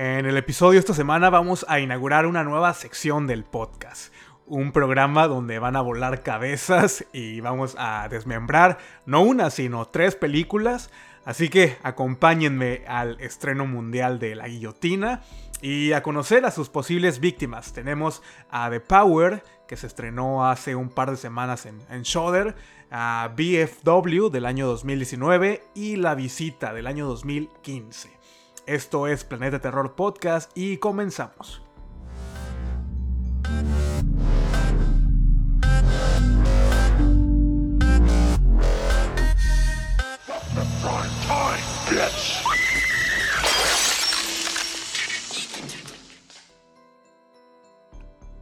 En el episodio esta semana vamos a inaugurar una nueva sección del podcast. Un programa donde van a volar cabezas y vamos a desmembrar no una, sino tres películas. Así que acompáñenme al estreno mundial de La Guillotina y a conocer a sus posibles víctimas. Tenemos a The Power, que se estrenó hace un par de semanas en, en Shudder, a BFW del año 2019 y La Visita del año 2015. Esto es Planeta Terror Podcast y comenzamos.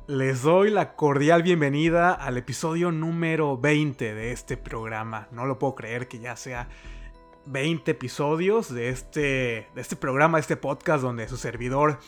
Les doy la cordial bienvenida al episodio número 20 de este programa. No lo puedo creer que ya sea 20 episodios de este, de este programa, de este podcast donde su servidor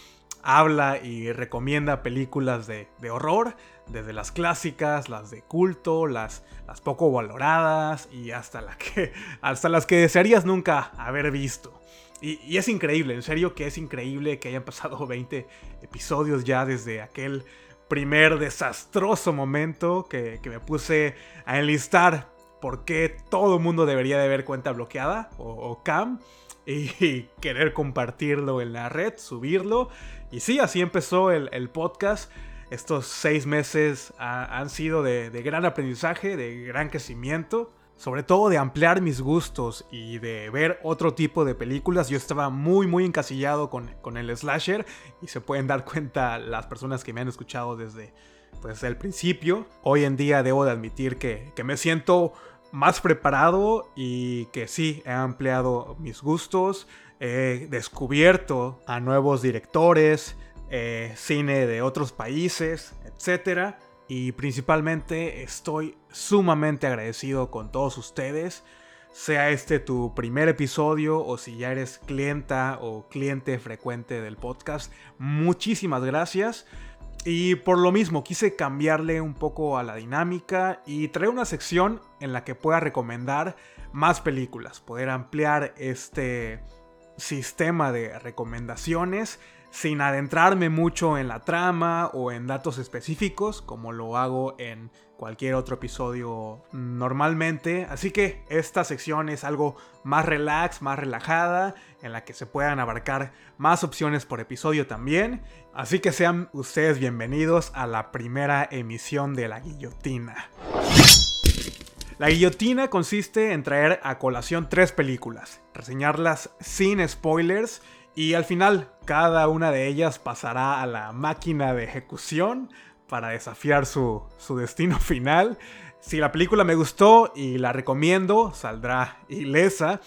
habla y recomienda películas de, horror, desde las clásicas, las de culto, las, las poco valoradas y hasta, que, hasta las que desearías nunca haber visto. Y, es increíble, en serio que es increíble que hayan pasado 20 episodios ya desde aquel primer desastroso momento que, que me puse a enlistar por qué todo el mundo debería de ver cuenta bloqueada o, cam y, querer compartirlo en la red, subirlo. Y sí, así empezó el, podcast. Estos seis meses han sido de, gran aprendizaje, de gran crecimiento sobre todo de ampliar mis gustos y de ver otro tipo de películas. Yo estaba muy, muy encasillado con, con, el slasher y se pueden dar cuenta las personas que me han escuchado desde, pues, el principio. Hoy en día debo de admitir que, que me siento más preparado y que sí, he ampliado mis gustos, he descubierto a nuevos directores, eh, cine de otros países, etc. Y principalmente estoy sumamente agradecido con todos ustedes. Sea este tu primer episodio o si ya eres clienta o cliente frecuente del podcast, muchísimas gracias. Y por lo mismo quise cambiarle un poco a la dinámica y traer una sección en la que pueda recomendar más películas, poder ampliar este sistema de recomendaciones sin adentrarme mucho en la trama o en datos específicos como lo hago en cualquier otro episodio normalmente. Así que esta sección es algo más relax, más relajada, en la que se puedan abarcar más opciones por episodio también. Así que sean ustedes bienvenidos a la primera emisión de La Guillotina. La guillotina consiste en traer a colación tres películas, reseñarlas sin spoilers y al final cada una de ellas pasará a la máquina de ejecución para desafiar su, destino final. Si la película me gustó y la recomiendo, saldrá ilesa.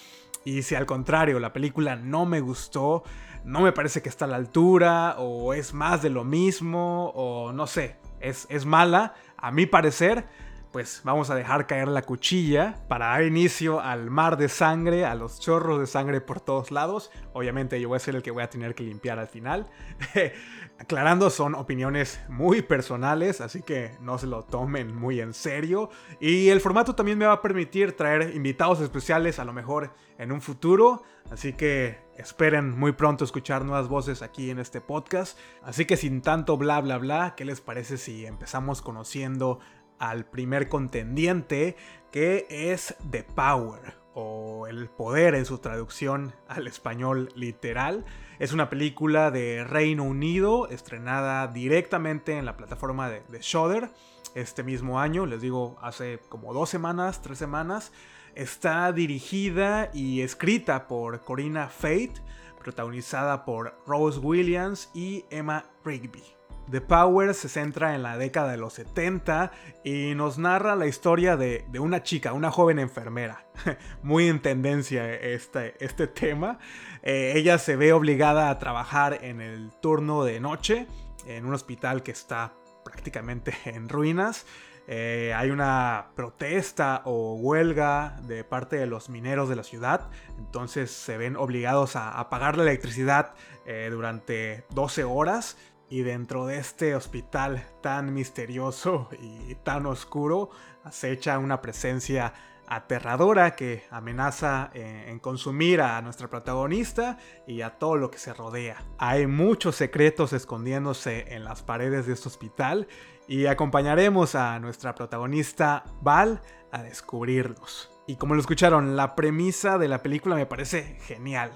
Y si al contrario la película no me gustó, no me parece que está a la altura, o es más de lo mismo, o no sé, es, es mala, a mi parecer, pues vamos a dejar caer la cuchilla para dar inicio al mar de sangre, a los chorros de sangre por todos lados. Obviamente yo voy a ser el que voy a tener que limpiar al final. Aclarando, son opiniones muy personales, así que no se lo tomen muy en serio. Y el formato también me va a permitir traer invitados especiales a lo mejor en un futuro. Así que esperen muy pronto escuchar nuevas voces aquí en este podcast. Así que sin tanto bla bla bla, ¿qué les parece si empezamos conociendo al primer contendiente que es The Power o El Poder en su traducción al español literal. Es una película de Reino Unido estrenada directamente en la plataforma de, de Shudder este mismo año, les digo hace como dos semanas, tres semanas. Está dirigida y escrita por Corina Fate, protagonizada por Rose Williams y Emma Rigby. The Power se centra en la década de los 70 y nos narra la historia de, una chica, una joven enfermera. Muy en tendencia este, este tema. Eh, ella se ve obligada a trabajar en el turno de noche en un hospital que está prácticamente en ruinas. Eh, hay una protesta o huelga de parte de los mineros de la ciudad, entonces se ven obligados a apagar la electricidad eh, durante 12 horas y dentro de este hospital tan misterioso y tan oscuro acecha una presencia aterradora que amenaza eh, en consumir a nuestra protagonista y a todo lo que se rodea. Hay muchos secretos escondiéndose en las paredes de este hospital y acompañaremos a nuestra protagonista Val a descubrirlos. Y como lo escucharon, la premisa de la película me parece genial.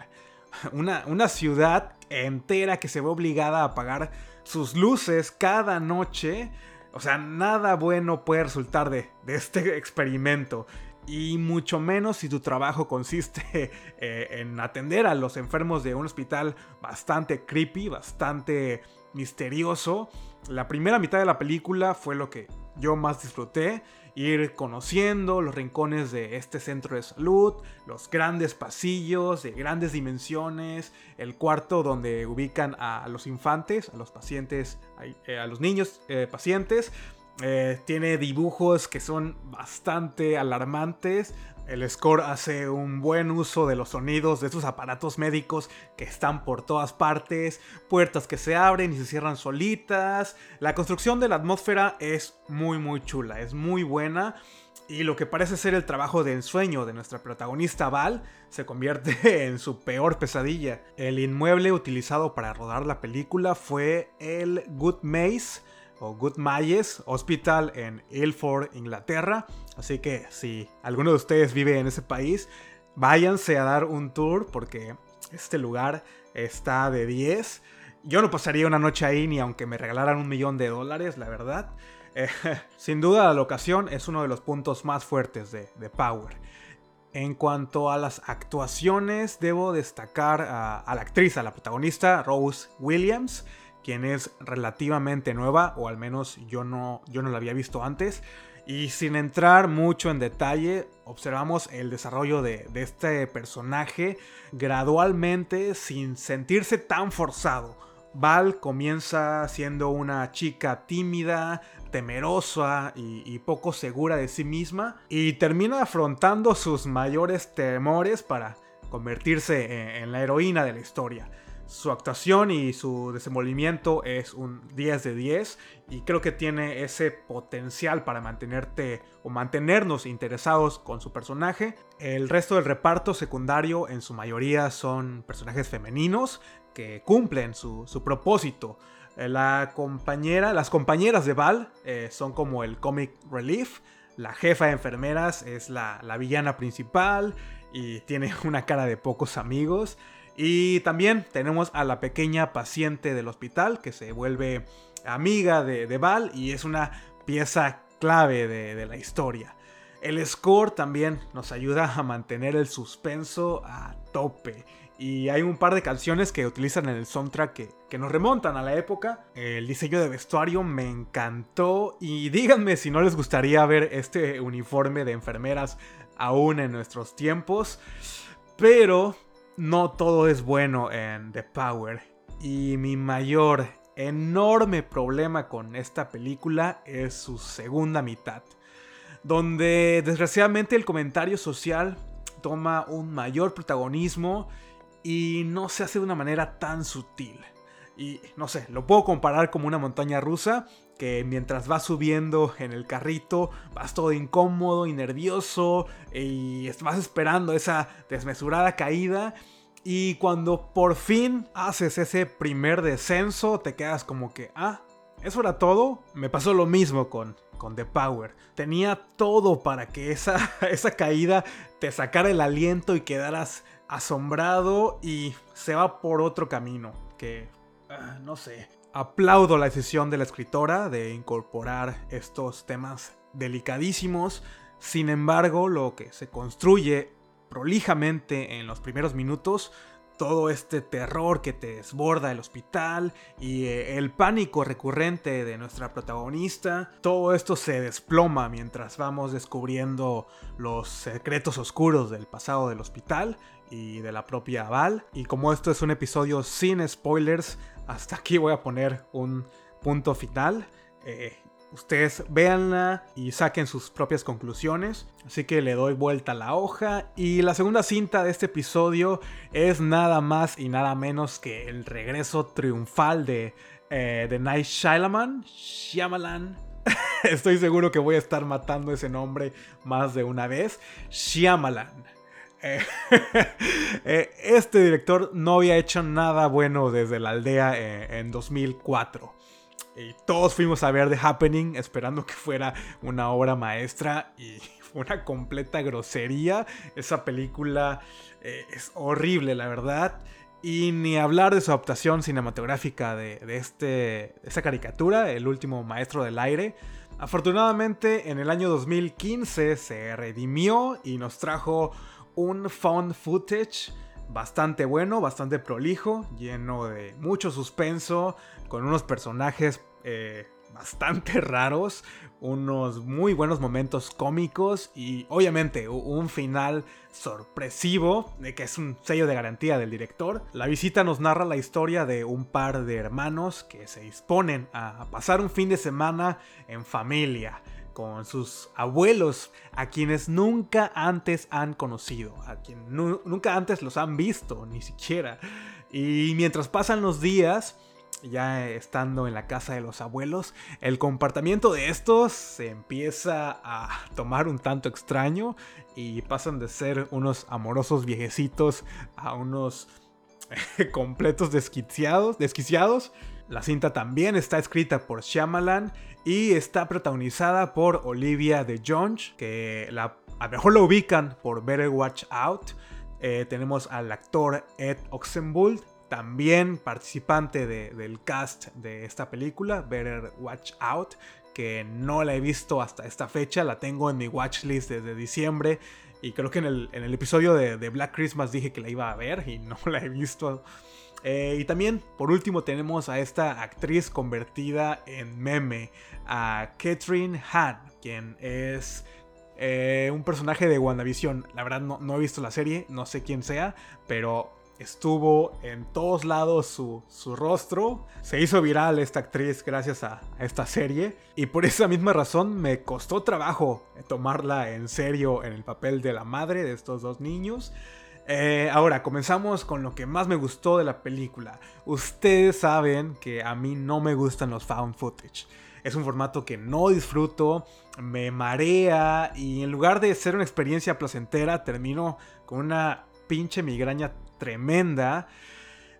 Una, una ciudad entera que se ve obligada a apagar sus luces cada noche. O sea, nada bueno puede resultar de, este experimento. Y mucho menos si tu trabajo consiste eh, en atender a los enfermos de un hospital bastante creepy, bastante misterioso. La primera mitad de la película fue lo que yo más disfruté ir conociendo los rincones de este centro de salud, los grandes pasillos de grandes dimensiones, el cuarto donde ubican a los infantes, a los pacientes, eh, a los niños eh, pacientes. Eh, tiene dibujos que son bastante alarmantes, el score hace un buen uso de los sonidos de esos aparatos médicos que están por todas partes, puertas que se abren y se cierran solitas. La construcción de la atmósfera es muy muy chula, es muy buena. Y lo que parece ser el trabajo de ensueño de nuestra protagonista Val se convierte en su peor pesadilla. El inmueble utilizado para rodar la película fue el Good Maze o Good Mayes Hospital en Ilford, Inglaterra. Así que si alguno de ustedes vive en ese país, váyanse a dar un tour porque este lugar está de 10. Yo no pasaría una noche ahí ni aunque me regalaran un millón de dólares, la verdad. Eh, sin duda la locación es uno de los puntos más fuertes de, Power. En cuanto a las actuaciones, debo destacar a la actriz, a la protagonista, Rose Williams quien es relativamente nueva, o al menos yo no, yo no la había visto antes. Y sin entrar mucho en detalle, observamos el desarrollo de, este personaje gradualmente sin sentirse tan forzado. Val comienza siendo una chica tímida, temerosa y, poco segura de sí misma y termina afrontando sus mayores temores para convertirse en la heroína de la historia. Su actuación y su desenvolvimiento es un 10 de 10 y creo que tiene ese potencial para mantenerte o mantenernos interesados con su personaje. El resto del reparto secundario en su mayoría son personajes femeninos que cumplen su, propósito. Eh, la compañera, las compañeras de Val eh, son como el comic relief. La jefa de enfermeras es la, la villana principal y tiene una cara de pocos amigos. Y también tenemos a la pequeña paciente del hospital que se vuelve amiga de, Val y es una pieza clave de, la historia. El score también nos ayuda a mantener el suspenso a tope. Y hay un par de canciones que utilizan en el soundtrack que, que, nos remontan a la época. El diseño de vestuario me encantó. Y díganme si no les gustaría ver este uniforme de enfermeras aún en nuestros tiempos. Pero no todo es bueno en The Power. Y mi mayor, enorme problema con esta película es su segunda mitad. Donde desgraciadamente el comentario social toma un mayor protagonismo y no se hace de una manera tan sutil. Y no sé, lo puedo comparar como una montaña rusa que mientras vas subiendo en el carrito vas todo incómodo y nervioso y vas esperando esa desmesurada caída y cuando por fin haces ese primer descenso te quedas como que, ah, eso era todo. Me pasó lo mismo con, con The Power. Tenía todo para que esa, esa caída te sacara el aliento y quedaras asombrado y se va por otro camino que, ah, no sé, Aplaudo la decisión de la escritora de incorporar estos temas delicadísimos. Sin embargo, lo que se construye prolijamente en los primeros minutos todo este terror que te desborda el hospital y eh, el pánico recurrente de nuestra protagonista, todo esto se desploma mientras vamos descubriendo los secretos oscuros del pasado del hospital y de la propia Val. Y como esto es un episodio sin spoilers, hasta aquí voy a poner un punto final. Eh, ustedes véanla y saquen sus propias conclusiones. Así que le doy vuelta a la hoja. Y la segunda cinta de este episodio es nada más y nada menos que el regreso triunfal de, eh, Night Shyamalan. Shyamalan. estoy seguro que voy a estar matando ese nombre más de una vez. Shyamalan. Eh, eh, este director no había hecho nada bueno desde la aldea eh, en 2004. Y todos fuimos a ver The Happening esperando que fuera una obra maestra y fue una completa grosería. Esa película es horrible, la verdad. Y ni hablar de su adaptación cinematográfica de, este, esta caricatura, El último maestro del aire. Afortunadamente en el año 2015 se redimió y nos trajo un found footage bastante bueno, bastante prolijo, lleno de mucho suspenso, con unos personajes eh, bastante raros, unos muy buenos momentos cómicos y obviamente un final sorpresivo, que es un sello de garantía del director. La visita nos narra la historia de un par de hermanos que se disponen a pasar un fin de semana en familia con sus abuelos, a quienes nunca antes han conocido, a quienes nunca antes los han visto, ni siquiera. Y mientras pasan los días, ya estando en la casa de los abuelos, el comportamiento de estos se empieza a tomar un tanto extraño y pasan de ser unos amorosos viejecitos a unos completos desquiciados, desquiciados. La cinta también está escrita por Shyamalan y está protagonizada por Olivia de Jones, que la, a lo mejor lo ubican por Better Watch Out. Eh, tenemos al actor Ed Oxenbould, también participante del cast de esta película, Better Watch Out, que no la he visto hasta esta fecha, la tengo en mi watchlist desde diciembre y creo que en el, episodio de, Black Christmas dije que la iba a ver y no la he visto. Eh, y también, por último, tenemos a esta actriz convertida en meme, a Catherine Han, quien es eh, un personaje de WandaVision. La verdad no, no he visto la serie, no sé quién sea, pero estuvo en todos lados su, rostro. Se hizo viral esta actriz gracias a, esta serie. Y por esa misma razón me costó trabajo tomarla en serio en el papel de la madre de estos dos niños. Eh, ahora, comenzamos con lo que más me gustó de la película. Ustedes saben que a mí no me gustan los found footage. Es un formato que no disfruto, me marea y en lugar de ser una experiencia placentera, termino con una pinche migraña tremenda.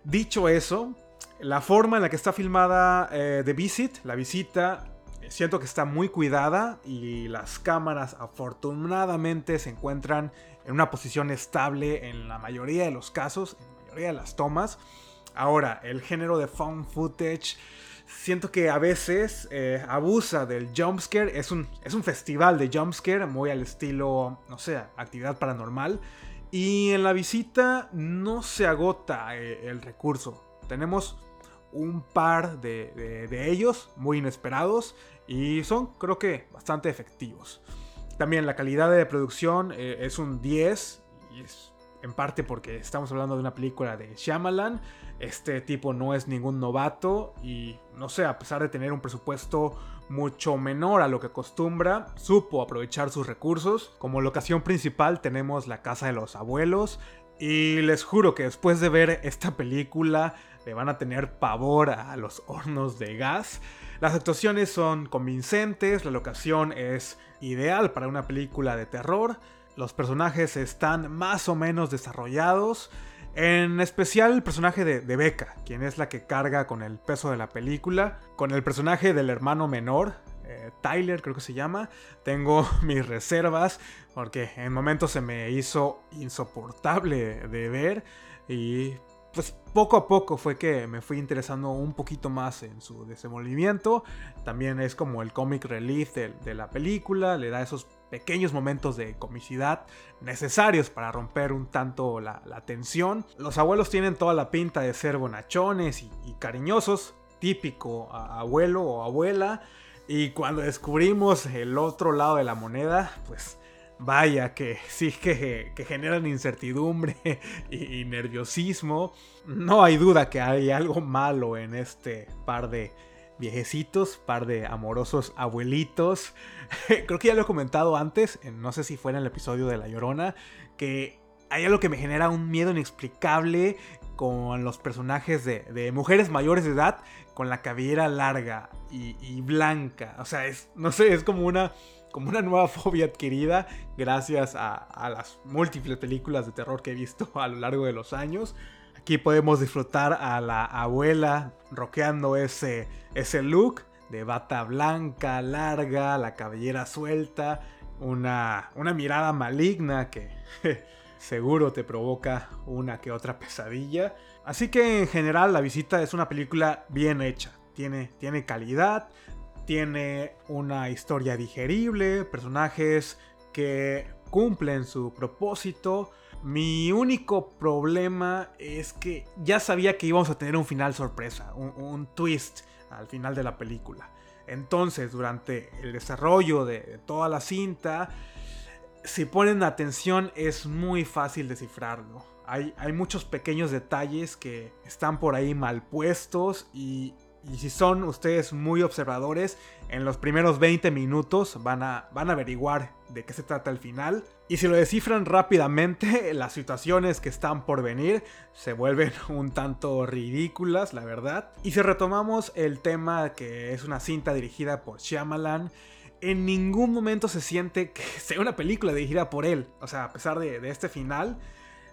Dicho eso, la forma en la que está filmada eh, The Visit, la visita, siento que está muy cuidada y las cámaras afortunadamente se encuentran en una posición estable en la mayoría de los casos, en la mayoría de las tomas. Ahora, el género de found footage, siento que a veces eh, abusa del jumpscare. Es un, es un festival de jumpscare muy al estilo, no sé, actividad paranormal. Y en la visita no se agota eh, el recurso. Tenemos un par de, ellos muy inesperados y son creo que bastante efectivos. También la calidad de producción eh, es un 10 y es en parte porque estamos hablando de una película de Shyamalan. Este tipo no es ningún novato y no sé, a pesar de tener un presupuesto mucho menor a lo que acostumbra, supo aprovechar sus recursos. Como locación principal tenemos la casa de los abuelos y les juro que después de ver esta película le van a tener pavor a los hornos de gas. Las actuaciones son convincentes, la locación es ideal para una película de terror, los personajes están más o menos desarrollados, en especial el personaje de, Becca, quien es la que carga con el peso de la película. Con el personaje del hermano menor, eh, Tyler creo que se llama, tengo mis reservas porque en momentos se me hizo insoportable de ver y pues poco a poco fue que me fui interesando un poquito más en su desenvolvimiento. También es como el comic relief de la película, le da esos pequeños momentos de comicidad necesarios para romper un tanto la, tensión. Los abuelos tienen toda la pinta de ser bonachones y, cariñosos, típico abuelo o abuela. Y cuando descubrimos el otro lado de la moneda, pues vaya que sí que, generan incertidumbre y, nerviosismo. No hay duda que hay algo malo en este par de viejecitos, par de amorosos abuelitos. Creo que ya lo he comentado antes, no sé si fue en el episodio de La Llorona, que hay algo que me genera un miedo inexplicable con los personajes de, mujeres mayores de edad con la cabellera larga y, blanca. O sea, es, no sé, es como una, como una nueva fobia adquirida gracias a, las múltiples películas de terror que he visto a lo largo de los años. Aquí podemos disfrutar a la abuela roqueando ese, ese look de bata blanca, larga, la cabellera suelta, una, una mirada maligna que seguro te provoca una que otra pesadilla. Así que en general la visita es una película bien hecha, tiene, tiene calidad, tiene una historia digerible, personajes que cumplen su propósito. Mi único problema es que ya sabía que íbamos a tener un final sorpresa, un, twist al final de la película. Entonces, durante el desarrollo de toda la cinta, si ponen atención es muy fácil descifrarlo. Hay, hay, muchos pequeños detalles que están por ahí mal puestos y, si son ustedes muy observadores, en los primeros 20 minutos van a, van a averiguar de qué se trata el final. Y si lo descifran rápidamente, las situaciones que están por venir se vuelven un tanto ridículas, la verdad. Y si retomamos el tema que es una cinta dirigida por Shyamalan, en ningún momento se siente que sea una película dirigida por él. O sea, a pesar de, este final,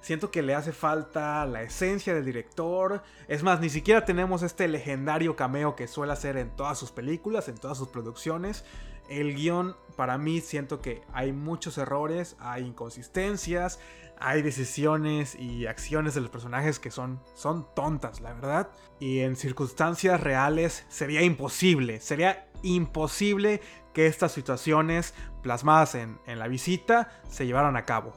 siento que le hace falta la esencia del director. Es más, ni siquiera tenemos este legendario cameo que suele hacer en todas sus películas, en todas sus producciones. El guion, para mí, siento que hay muchos errores, hay inconsistencias, hay decisiones y acciones de los personajes que son, son tontas, la verdad. Y en circunstancias reales sería imposible, sería imposible que estas situaciones plasmadas en, la visita se llevaran a cabo.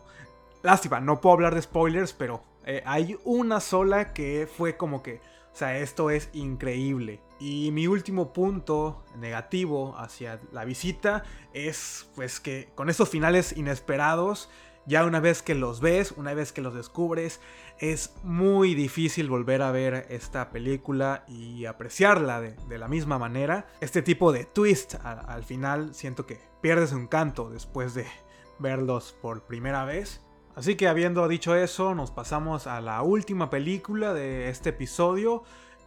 Lástima, no puedo hablar de spoilers, pero eh, hay una sola que fue como que, o sea, esto es increíble. Y mi último punto negativo hacia la visita es pues que con estos finales inesperados, ya una vez que los ves, una vez que los descubres, es muy difícil volver a ver esta película y apreciarla de, la misma manera. Este tipo de twist al, final siento que pierdes un encanto después de verlos por primera vez. Así que habiendo dicho eso, nos pasamos a la última película de este episodio.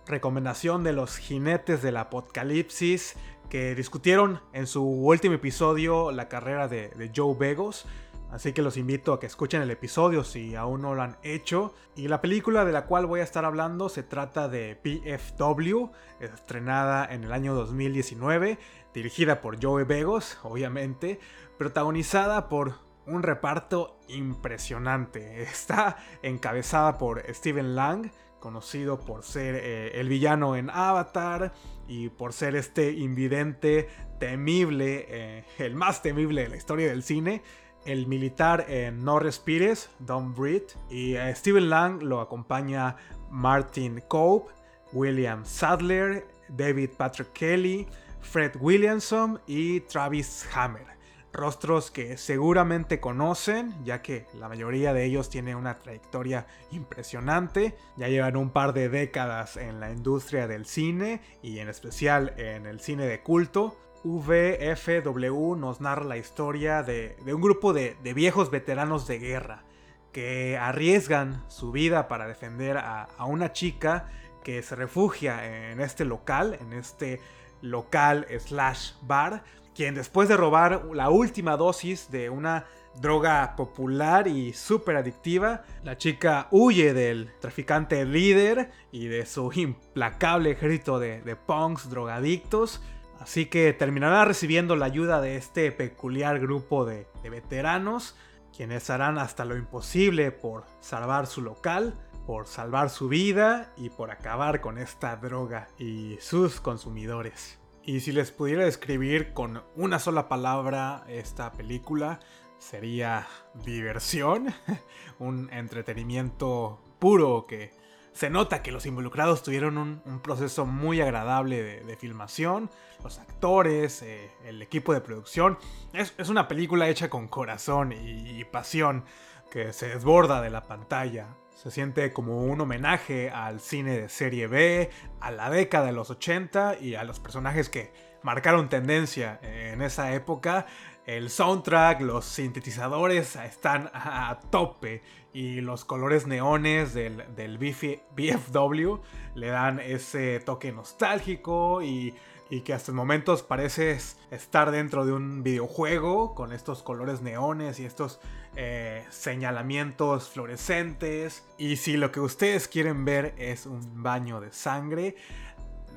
Recomendación de los jinetes del apocalipsis que discutieron en su último episodio la carrera de, de Joe Begos. Así que los invito a que escuchen el episodio si aún no lo han hecho. Y la película de la cual voy a estar hablando se trata de PFW, estrenada en el año 2019, dirigida por Joe Begos, obviamente, protagonizada por un reparto impresionante. Está encabezada por Steven Lang, conocido por ser eh, el villano en Avatar y por ser este invidente temible, eh, el más temible de la historia del cine el militar en No Respires, Don't Breathe, y a Steven Lang lo acompaña Martin Cope, William Sadler, David Patrick Kelly, Fred Williamson y Travis Hammer. Rostros que seguramente conocen, ya que la mayoría de ellos tienen una trayectoria impresionante, ya llevan un par de décadas en la industria del cine y en especial en el cine de culto, VFW nos narra la historia de, un grupo de, viejos veteranos de guerra que arriesgan su vida para defender a, una chica que se refugia en este local, en este local slash bar, quien después de robar la última dosis de una droga popular y súper adictiva, la chica huye del traficante líder y de su implacable ejército de, de punks drogadictos Así que terminará recibiendo la ayuda de este peculiar grupo de, veteranos, quienes harán hasta lo imposible por salvar su local, por salvar su vida y por acabar con esta droga y sus consumidores. Y si les pudiera describir con una sola palabra esta película, sería diversión, un entretenimiento puro que se nota que los involucrados tuvieron un, proceso muy agradable de, filmación, los actores, eh, el equipo de producción. Es, una película hecha con corazón y, pasión que se desborda de la pantalla. Se siente como un homenaje al cine de serie B, a la década de los 80 y a los personajes que marcaron tendencia en esa época. El soundtrack, los sintetizadores están a tope y los colores neones del, del BFW le dan ese toque nostálgico y, que hasta el momento parece estar dentro de un videojuego con estos colores neones y estos eh, señalamientos fluorescentes. Y si lo que ustedes quieren ver es un baño de sangre,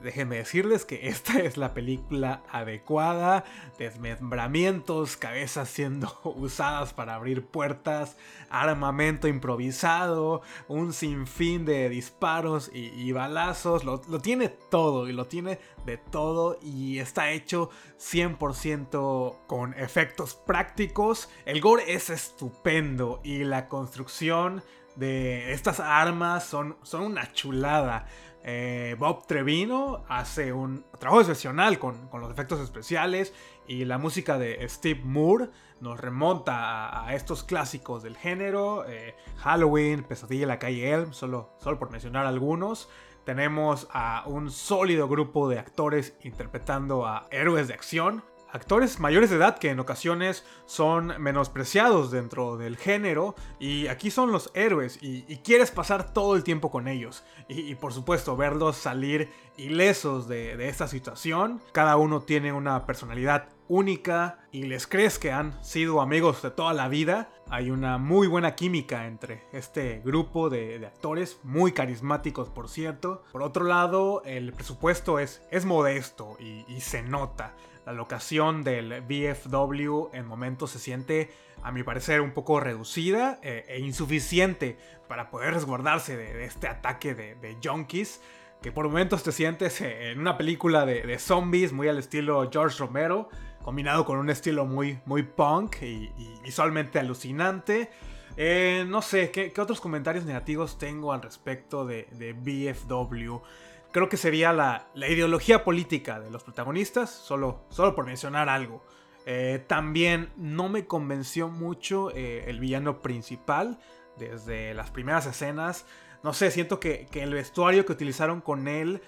déjenme decirles que esta es la película adecuada. Desmembramientos, cabezas siendo usadas para abrir puertas, armamento improvisado, un sinfín de disparos y, balazos. Lo, lo, tiene todo y lo tiene de todo y está hecho 100% con efectos prácticos. El gore es estupendo y la construcción de estas armas son, son una chulada. Eh, Bob Trevino hace un trabajo excepcional con, los efectos especiales y la música de Steve Moore nos remonta a, estos clásicos del género. Eh, Halloween, Pesadilla en la calle Elm, solo, solo por mencionar algunos. Tenemos a un sólido grupo de actores interpretando a héroes de acción actores mayores de edad que en ocasiones son menospreciados dentro del género y aquí son los héroes y, quieres pasar todo el tiempo con ellos. Y, por supuesto verlos salir ilesos de, de, esta situación. Cada uno tiene una personalidad única y les crees que han sido amigos de toda la vida. Hay una muy buena química entre este grupo de, actores, muy carismáticos por cierto. Por otro lado, el presupuesto es, es modesto y se nota. La locación del BFW en momentos se siente, a mi parecer, un poco reducida eh, e insuficiente para poder resguardarse de, este ataque de, junkies que por momentos te sientes en una película de, zombies muy al estilo George Romero, combinado con un estilo muy, muy punk y, visualmente alucinante. Eh, no sé, ¿qué, otros comentarios negativos tengo al respecto de, BFW? creo que sería la, ideología política de los protagonistas, solo, solo por mencionar algo. Eh, también no me convenció mucho eh, el villano principal desde las primeras escenas. No sé, siento que, el vestuario que utilizaron con él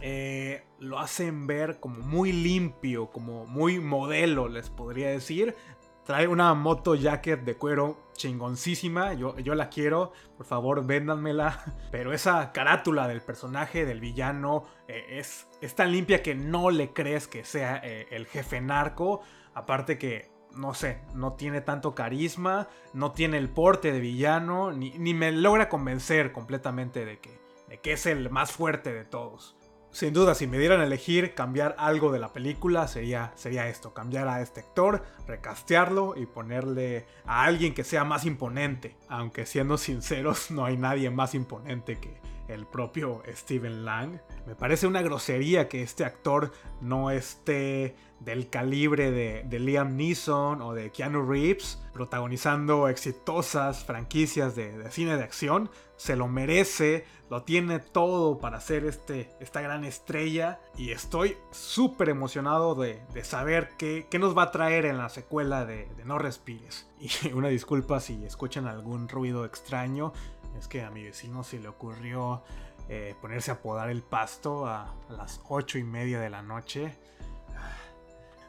eh, lo hacen ver como muy limpio, como muy modelo, les podría decir. Trae una moto jacket de cuero chingoncísima. Yo, yo la quiero. Por favor, véndanmela. Pero esa carátula del personaje, del villano, eh, es, es, tan limpia que no le crees que sea eh, el jefe narco. Aparte que, no sé, no tiene tanto carisma. No tiene el porte de villano. Ni, ni me logra convencer completamente de que, de que es el más fuerte de todos. Sin duda, si me dieran a elegir cambiar algo de la película, sería, sería esto, cambiar a este actor, recastearlo y ponerle a alguien que sea más imponente. Aunque siendo sinceros, no hay nadie más imponente que el propio Steven Lang. Me parece una grosería que este actor no esté del calibre de, Liam Neeson o de Keanu Reeves, protagonizando exitosas franquicias de, cine de acción. Se lo merece, lo tiene todo para ser este, esta gran estrella y estoy súper emocionado de, saber qué, nos va a traer en la secuela de, No Respires. Y una disculpa si escuchan algún ruido extraño, es que a mi vecino se le ocurrió eh, ponerse a podar el pasto a, las 8 y media de la noche.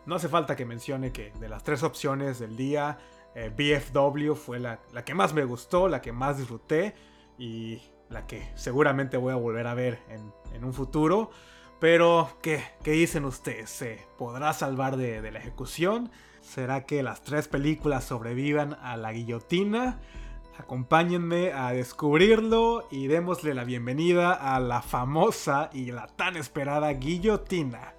No hace falta que mencione que de las tres opciones del día, eh, BFW fue la, que más me gustó, la que más disfruté y la que seguramente voy a volver a ver en, un futuro. Pero, ¿qué, ¿qué, dicen ustedes? ¿Se podrá salvar de, de la ejecución? ¿Será que las tres películas sobrevivan a la guillotina? Acompáñenme a descubrirlo y démosle la bienvenida a la famosa y la tan esperada guillotina.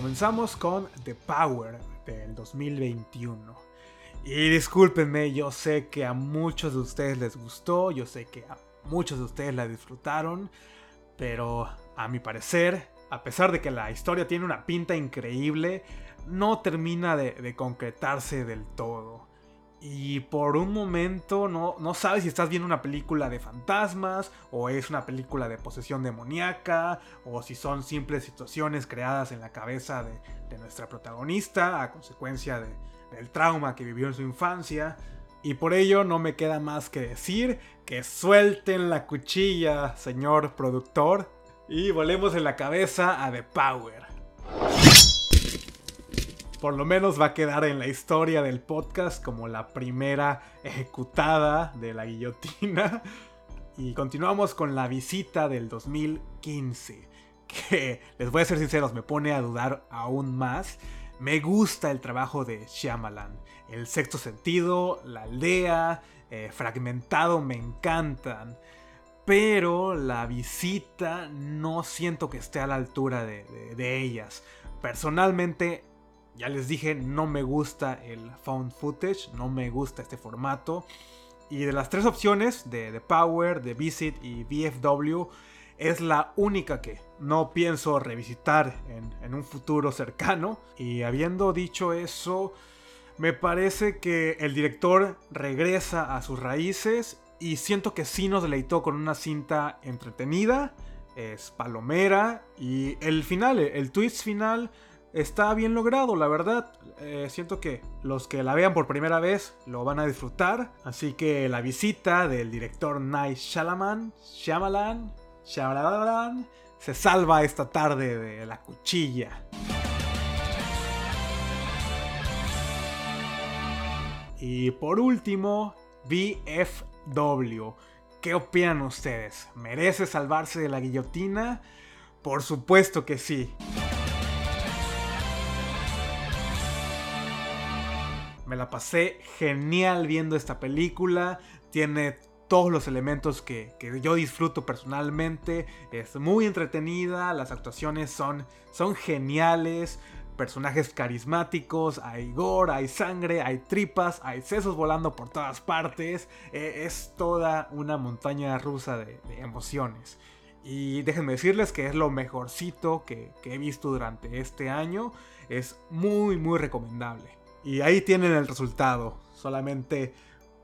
Comenzamos con The Power del 2021. Y discúlpenme, yo sé que a muchos de ustedes les gustó, yo sé que a muchos de ustedes la disfrutaron, pero a mi parecer, a pesar de que la historia tiene una pinta increíble, no termina de, concretarse del todo. Y por un momento no, no, sabes si estás viendo una película de fantasmas, o es una película de posesión demoníaca, o si son simples situaciones creadas en la cabeza de, de nuestra protagonista a consecuencia de, del trauma que vivió en su infancia. Y por ello no me queda más que decir que suelten la cuchilla, señor productor, y volemos en la cabeza a The Power. Por lo menos va a quedar en la historia del podcast como la primera ejecutada de la guillotina. Y continuamos con la visita del 2015, que les voy a ser sinceros, me pone a dudar aún más. Me gusta el trabajo de Shyamalan. El sexto sentido, la aldea, eh, fragmentado me encantan. Pero la visita no siento que esté a la altura de ellas. Personalmente ya les dije, no me gusta el found footage, no me gusta este formato. Y de las tres opciones, de The Power, de Visit y VFW, es la única que no pienso revisitar en, un futuro cercano. Y habiendo dicho eso, me parece que el director regresa a sus raíces y siento que sí nos deleitó con una cinta entretenida, es palomera y el final, el twist final está bien logrado, la verdad. Eh, siento que los que la vean por primera vez lo van a disfrutar. Así que la visita del director Night Shyamalan, Shyamalan, Shyamalan, se salva esta tarde de la cuchilla. Y por último, BFW. ¿Qué opinan ustedes? ¿Merece salvarse de la guillotina? Por supuesto que sí. Me la pasé genial viendo esta película. Tiene todos los elementos que, yo disfruto personalmente. Es muy entretenida, las actuaciones son, son geniales. Personajes carismáticos, hay gore, hay sangre, hay tripas, hay sesos volando por todas partes. E, es toda una montaña rusa de, emociones. Y déjenme decirles que es lo mejorcito que, que he visto durante este año. Es muy, muy recomendable. Y ahí tienen el resultado. Solamente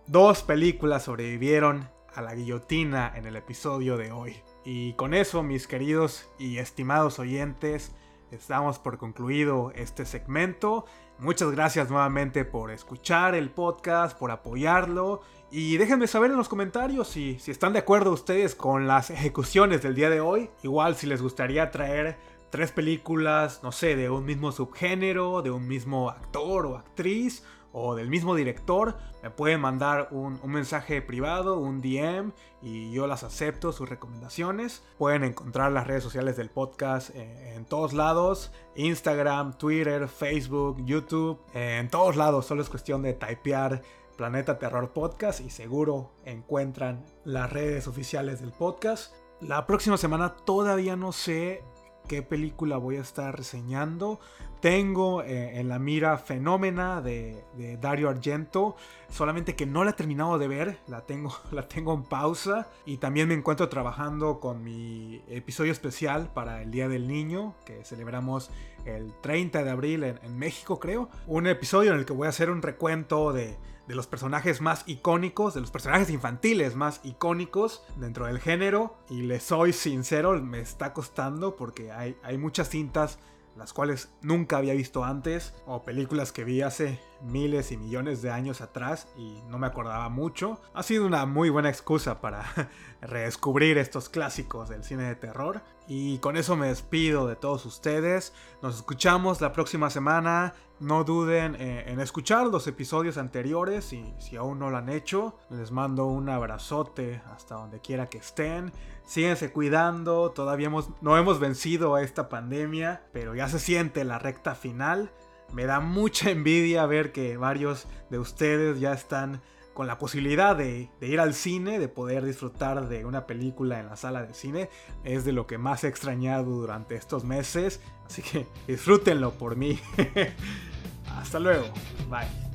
dos películas sobrevivieron a la guillotina en el episodio de hoy. Y con eso, mis queridos y estimados oyentes, estamos por concluido este segmento. Muchas gracias nuevamente por escuchar el podcast, por apoyarlo. Y déjenme saber en los comentarios si, si están de acuerdo ustedes con las ejecuciones del día de hoy. Igual si les gustaría traer tres películas, no sé, de un mismo subgénero, de un mismo actor o actriz o del mismo director, me pueden mandar un, mensaje privado, un DM, y yo las acepto, sus recomendaciones. Pueden encontrar las redes sociales del podcast en, en todos lados, Instagram, Twitter, Facebook, YouTube, en todos lados, solo es cuestión de typear Planeta Terror Podcast y seguro encuentran las redes oficiales del podcast. La próxima semana todavía no sé qué película voy a estar reseñando. Tengo eh, en la mira Fenómena de, Dario Argento, solamente que no la he terminado de ver, la tengo, la tengo en pausa y también me encuentro trabajando con mi episodio especial para el Día del Niño, que celebramos el 30 de abril en México creo. Un episodio en el que voy a hacer un recuento de de los personajes más icónicos, de los personajes infantiles más icónicos dentro del género. Y les soy sincero, me está costando porque hay, hay muchas cintas las cuales nunca había visto antes, o películas que vi hace miles y millones de años atrás y no me acordaba mucho. Ha sido una muy buena excusa para redescubrir estos clásicos del cine de terror. Y con eso me despido de todos ustedes. Nos escuchamos la próxima semana. No duden eh, en escuchar los episodios anteriores y si aún no lo han hecho. Les mando un abrazote hasta donde quiera que estén. Síguense cuidando. Todavía no hemos vencido a esta pandemia, pero ya se siente la recta final. Me da mucha envidia ver que varios de ustedes ya están con la posibilidad de, ir al cine, de poder disfrutar de una película en la sala de cine. Es de lo que más he extrañado durante estos meses. Así que disfrútenlo por mí. Hasta luego. Bye.